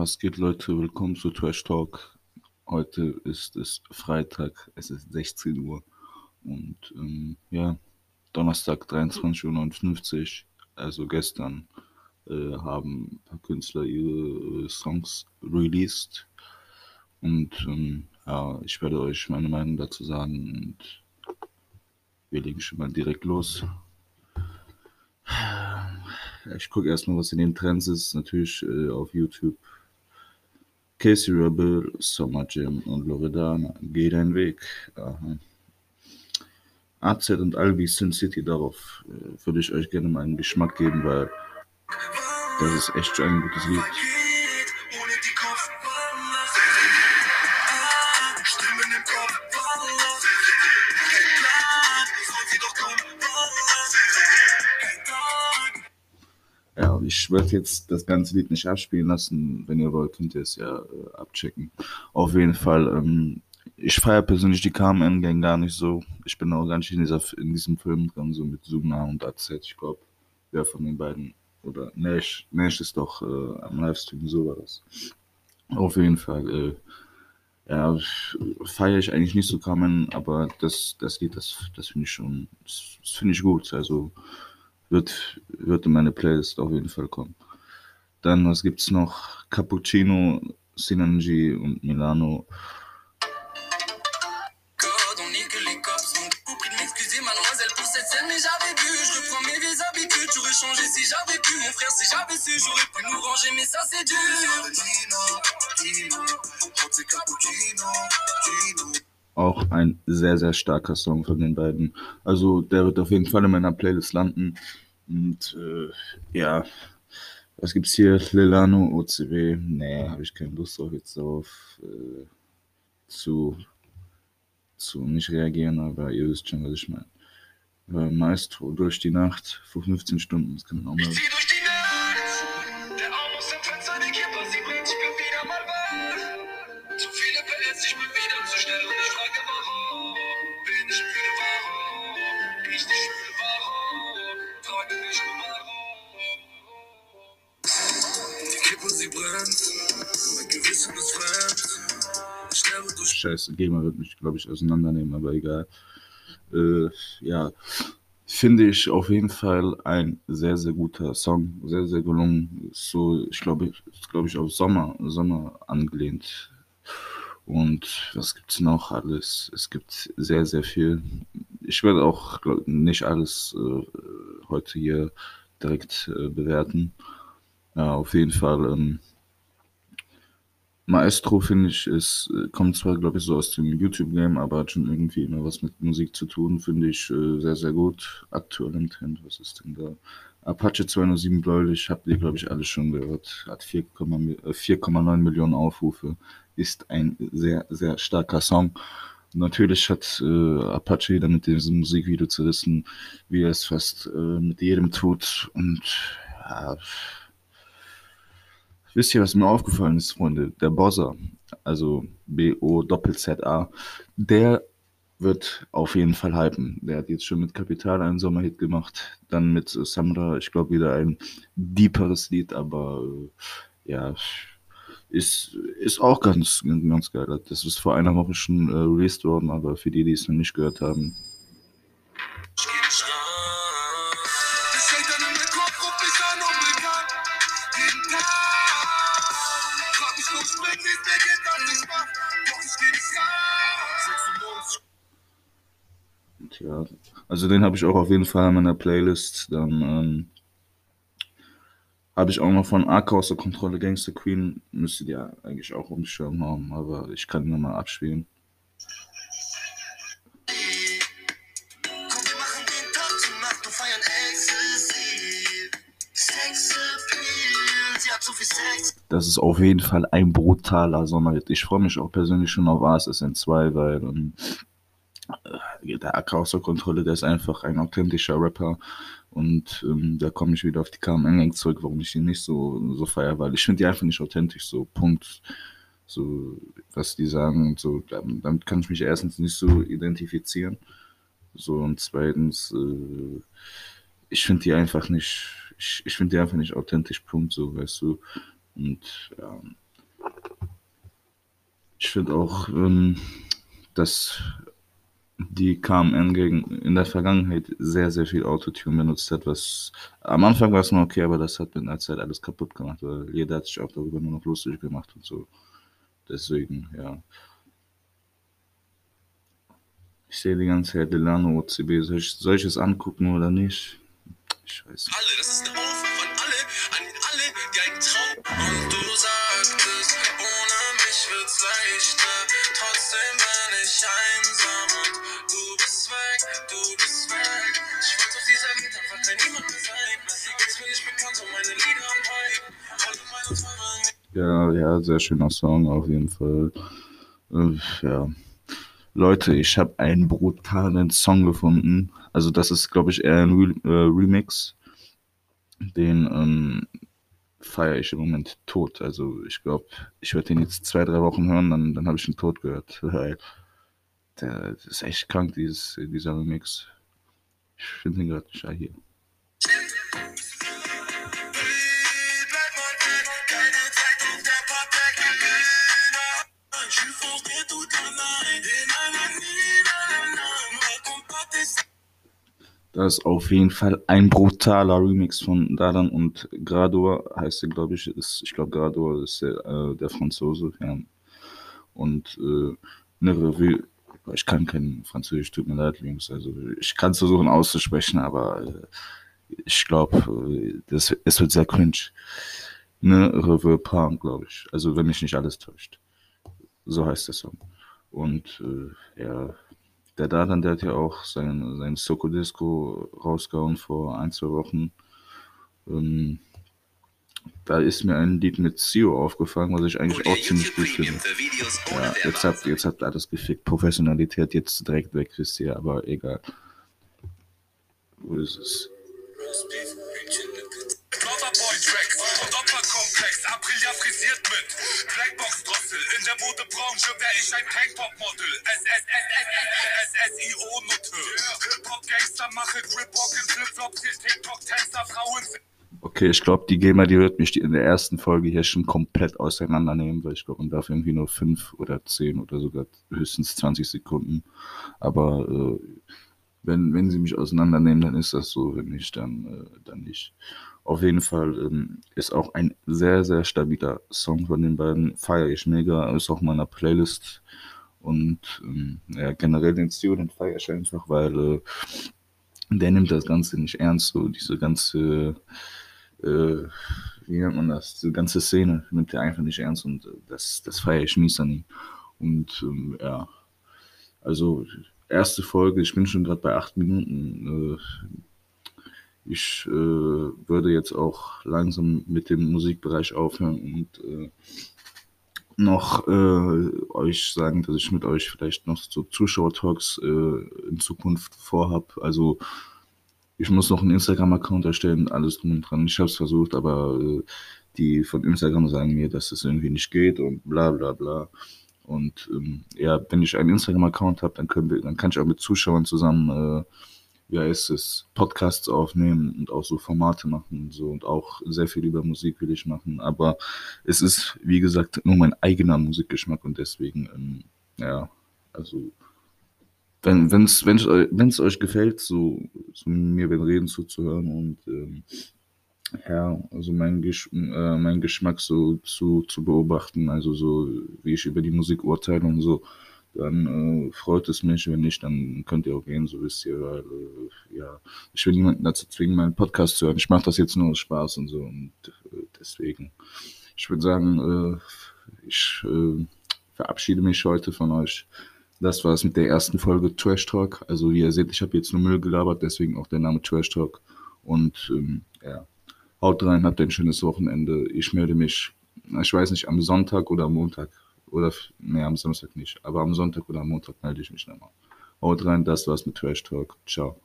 Was geht, Leute? Willkommen zu Trash Talk. Heute ist es Freitag, es ist 16 Uhr und ähm, ja, Donnerstag 23.59 Uhr, also gestern, äh, haben ein paar Künstler ihre äh, Songs released und ähm, ja, ich werde euch meine Meinung dazu sagen und wir legen schon mal direkt los. Ich gucke erstmal, was in den Trends ist. Natürlich äh, auf YouTube. Casey Rebel, Summer Jam und Loredana. Geh deinen Weg. Aha. AZ und Albi Sin City, darauf äh, würde ich euch gerne mal einen Geschmack geben, weil das ist echt schon ein gutes Lied. Ja, ich werde jetzt das ganze Lied nicht abspielen lassen. Wenn ihr wollt, könnt ihr es ja äh, abchecken. Auf jeden Fall, ähm, ich feiere persönlich die KMN-Gang gar nicht so. Ich bin auch gar nicht in, dieser, in diesem Film dran, so mit Sugna und AZ. Ich glaube, wer von den beiden, oder Nash, Nash ist doch äh, am Livestream, so war das. Auf jeden Fall, äh, ja, feiere ich eigentlich nicht so KMN, aber das, das Lied, das, das finde ich schon, das, das finde ich gut. Also, wird, wird in meine Playlist auf jeden Fall kommen. Dann, was gibt's noch? Cappuccino, Sinanji und Milano. Auch ein sehr, sehr starker Song von den beiden. Also der wird auf jeden Fall in meiner Playlist landen. Und äh, ja, was gibt's hier? Lilano, OCW. Nee, habe ich keine Lust drauf jetzt darauf äh, zu, zu nicht reagieren, aber ihr wisst schon, was ich meine. Äh, Maestro durch die Nacht vor 15 Stunden, das kann man auch mal. Scheiße, Gamer wird mich, glaube ich, auseinandernehmen, aber egal. Äh, ja, finde ich auf jeden Fall ein sehr, sehr guter Song. Sehr, sehr gelungen. So, ich glaube, glaube ich, auf Sommer, Sommer angelehnt. Und was gibt's noch alles? Es gibt sehr, sehr viel. Ich werde auch glaub, nicht alles äh, heute hier direkt äh, bewerten. Ja, auf jeden Fall. Ähm, Maestro, finde ich, ist, äh, kommt zwar, glaube ich, so aus dem YouTube-Game, aber hat schon irgendwie immer was mit Musik zu tun, finde ich äh, sehr, sehr gut. Aktuell im Trend, was ist denn da? Apache 207 Bläulich, habt ihr, glaube ich, alle schon gehört. Hat 4,9 äh, 4,9 Millionen Aufrufe. Ist ein sehr, sehr starker Song. Natürlich hat äh, Apache wieder mit diesem Musikvideo zerrissen, wie er es fast äh, mit jedem tut. Und ja, Wisst ihr, was mir aufgefallen ist, Freunde? Der Bozza, also B-O-Doppel-Z-A, der wird auf jeden Fall hypen. Der hat jetzt schon mit Kapital einen Sommerhit gemacht, dann mit Samra, ich glaube, wieder ein deeperes Lied, aber äh, ja, ist, ist auch ganz, ganz geil. Das ist vor einer Woche schon äh, released worden, aber für die, die es noch nicht gehört haben, Tja, also den habe ich auch auf jeden Fall in meiner Playlist. Dann ähm, habe ich auch noch von Arca aus der Kontrolle Gangster Queen. Müsstet ihr eigentlich auch um Schirm haben, aber ich kann ihn nochmal abspielen. Das ist auf jeden Fall ein brutaler Sommerhit. Ich freue mich auch persönlich schon auf ASSN 2, weil ähm, äh, der aus der Kontrolle, der ist einfach ein authentischer Rapper. Und ähm, da komme ich wieder auf die KMN zurück, warum ich ihn nicht so, so feiere, weil ich finde die einfach nicht authentisch, so Punkt. So, was die sagen und so, damit damit kann ich mich erstens nicht so identifizieren. So, und zweitens, äh, ich finde die einfach nicht, ich, ich finde die einfach nicht authentisch, Punkt, so, weißt du. Und ja, Ich finde auch, ähm, dass die KMN gegen, in der Vergangenheit sehr, sehr viel Autotune benutzt hat, was am Anfang war es noch okay, aber das hat mit der Zeit alles kaputt gemacht, weil jeder hat sich auch darüber nur noch lustig gemacht und so. Deswegen, ja. Ich sehe die ganze Zeit Delano OCB. Soll ich es angucken oder nicht? Nicht. Alle, das ist eine Aufruf von alle, an alle, die einen Traum. Und du sagtest, ohne mich wird's leichter. Trotzdem bin ich einsam und du bist weg, du bist weg. Ich wollte auf dieser Welt einfach kein niemand mehr sein. Jetzt bin ich bekannt und meine Lieder am Hype. Alle meine Träume Ja, ja, sehr schöner Song auf jeden Fall. Äh, ja. Leute, ich habe einen brutalen Song gefunden. Also das ist, glaube ich, eher ein Re äh, Remix. Den ähm, feiere ich im Moment tot. Also ich glaube, ich werde den jetzt zwei, drei Wochen hören, dann, dann habe ich ihn tot gehört. Der das ist echt krank, dieses, dieser Remix. Ich finde den gerade hier. Das ist auf jeden Fall ein brutaler Remix von Dadan und Grador, heißt er, glaube ich. Ist, ich glaube, Grador ist der, äh, der Franzose. Ja. Und äh, eine Revue. Ich kann kein Französisch, tut mir leid, Jungs. Also ich kann es versuchen auszusprechen, aber äh, ich glaube, äh, das- es wird sehr cringe. Eine Revue Pan, glaube ich. Also wenn mich nicht alles täuscht. So heißt der Song. Und äh, ja, der Dadan, der hat ja auch sein, sein Soko Disco rausgehauen vor ein, zwei Wochen. Ähm, da ist mir ein Lied mit Sio aufgefallen, was ich eigentlich auch ziemlich gut finde. Ja, jetzt habt, jetzt habt alles gefickt. Professionalität jetzt direkt weg, wisst ihr, aber egal. Wo ist es? Der Modebranche wär ich ein Tanktop-Model. SSSSSSSIO-Nutte. Hip-Hop-Gangster mache Grip-Walk in Flipflops. Hier TikTok-Tänzer, Frauen Okay, ich glaube, die GEMA, die wird mich in der ersten Folge hier schon komplett auseinandernehmen, weil ich glaube, man darf irgendwie nur fünf oder zehn oder sogar höchstens 20 Sekunden. Aber äh, wenn, wenn sie mich auseinandernehmen, dann ist das so, wenn nicht, dann, äh, dann nicht. Auf jeden Fall ähm, ist auch ein sehr, sehr stabiler Song von den beiden. Feiere ich mega, ist auch in meiner Playlist. Und ähm, ja, generell den Stil, den feiere ich einfach, weil äh, der nimmt das Ganze nicht ernst, so diese ganze, äh, wie nennt man das, diese ganze Szene nimmt er einfach nicht ernst und äh, das, das feiere ich mies an ihm. Und ähm, ja, also erste Folge, ich bin schon gerade bei acht Minuten. Ich äh, würde jetzt auch langsam mit dem Musikbereich aufhören und äh, noch äh, euch sagen, dass ich mit euch vielleicht noch so Zuschauer-Talks äh, in Zukunft vorhab. Also ich muss noch einen Instagram-Account erstellen, alles drum und dran. Ich habe es versucht, aber äh, die von Instagram sagen mir, dass das irgendwie nicht geht und bla bla bla. Und ähm, ja, wenn ich einen Instagram-Account habe, dann können wir, dann kann ich auch mit Zuschauern zusammen, äh, wie heißt es, Podcasts aufnehmen und auch so Formate machen und so und auch sehr viel über Musik will ich machen. Aber es ist, wie gesagt, nur mein eigener Musikgeschmack und deswegen, ähm, ja, also wenn wenn's wenn's wenn's euch gefällt, so so mir beim Reden zuzuhören und, ähm, ja, also meinen Gesch äh, meinen Geschmack so zu zu beobachten, also so wie ich über die Musik urteile und so, dann, äh, freut es mich. Wenn nicht, dann könnt ihr auch gehen, so wisst ihr, weil, äh, ja, ich will niemanden dazu zwingen, meinen Podcast zu hören. Ich mache das jetzt nur aus Spaß und so und, äh, deswegen ich würde sagen, äh, ich, äh, verabschiede mich heute von euch. Das war's mit der ersten Folge Trash Talk. Also wie ihr seht, ich habe jetzt nur Müll gelabert, deswegen auch der Name Trash Talk. Und ähm, ja, haut rein, habt ein schönes Wochenende. Ich melde mich, ich weiß nicht, am Sonntag oder am Montag. Oder, nee, am Samstag nicht. Aber am Sonntag oder am Montag melde ich mich nochmal. Haut rein, das war's mit Trash Talk. Ciao.